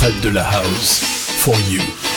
De la House. For you.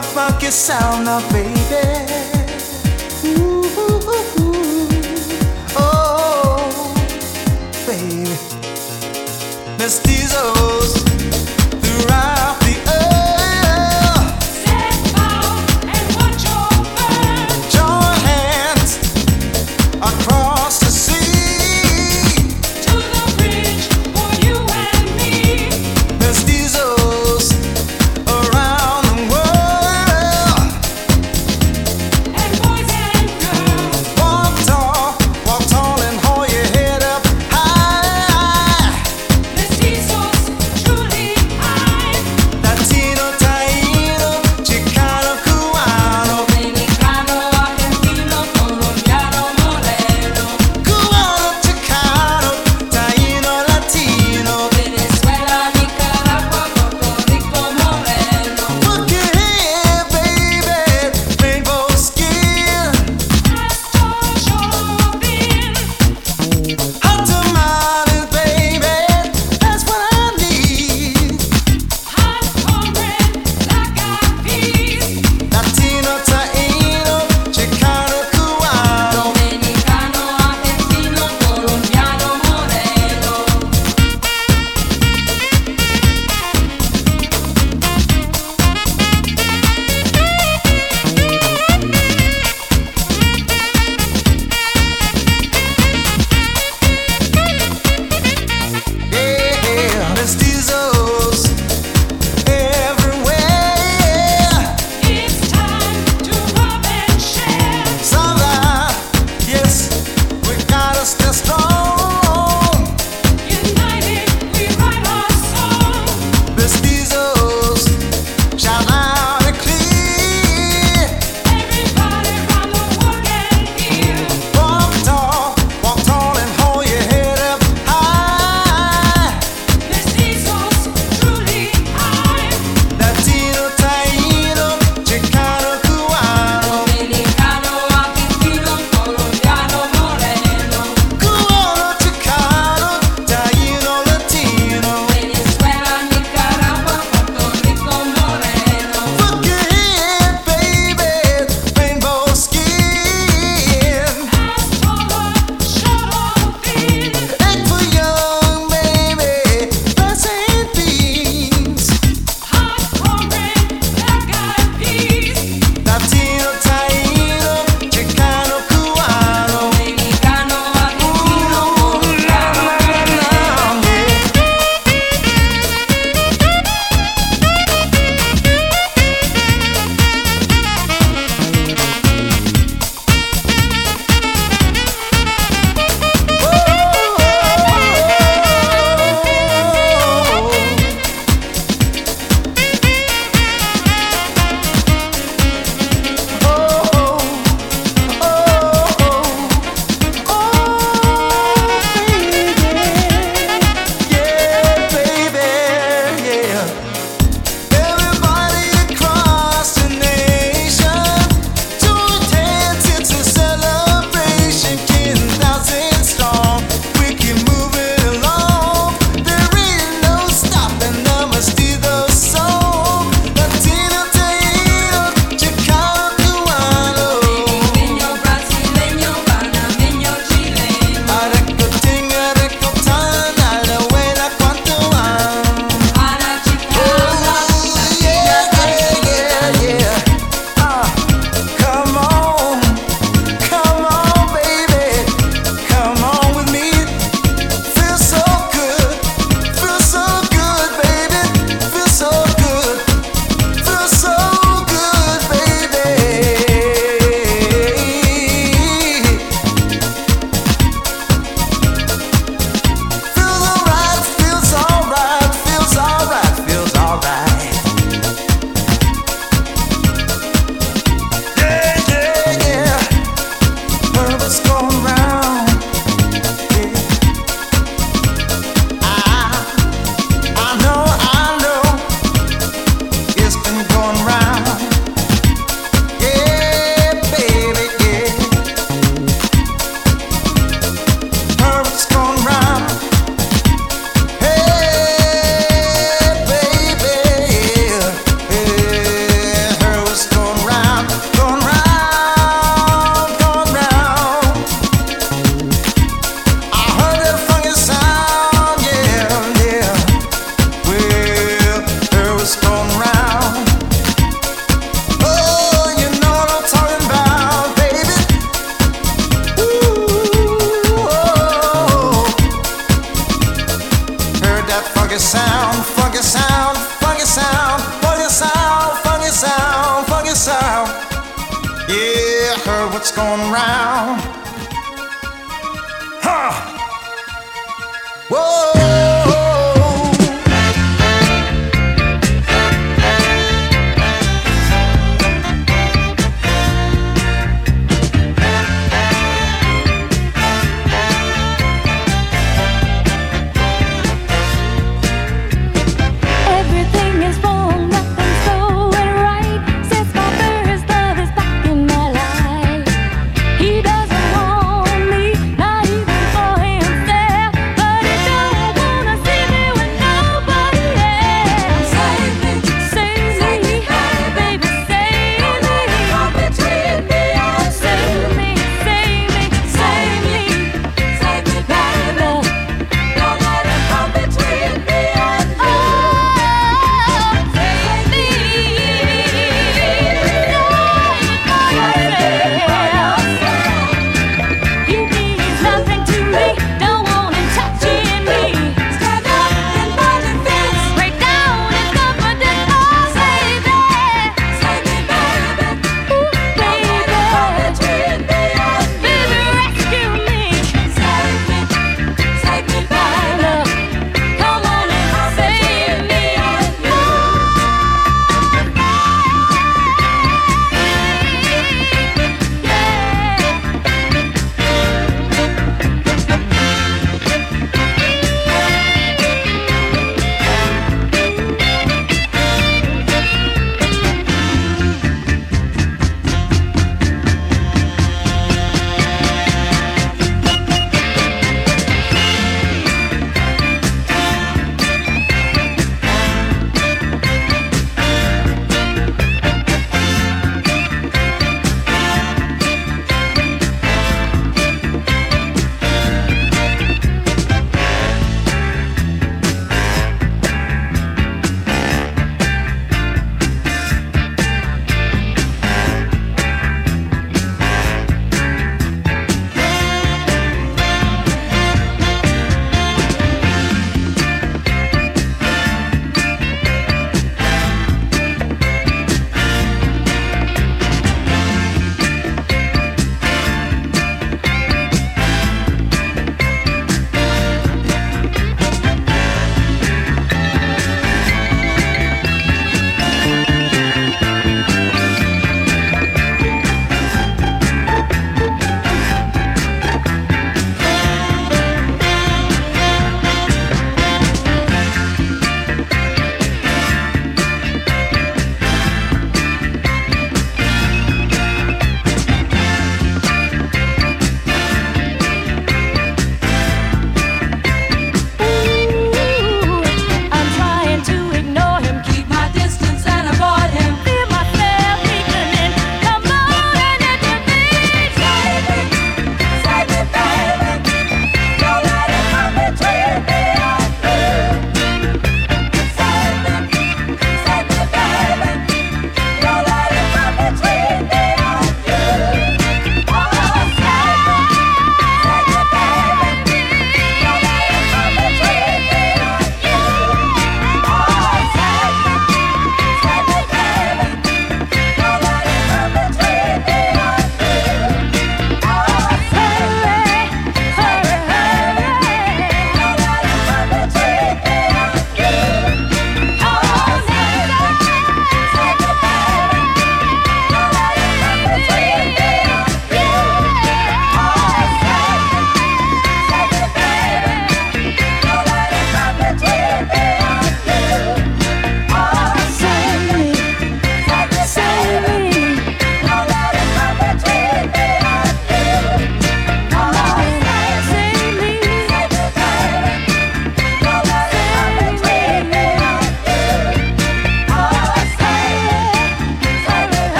my funky sound now, baby. Ooh, ooh, ooh, oh, baby. Let's.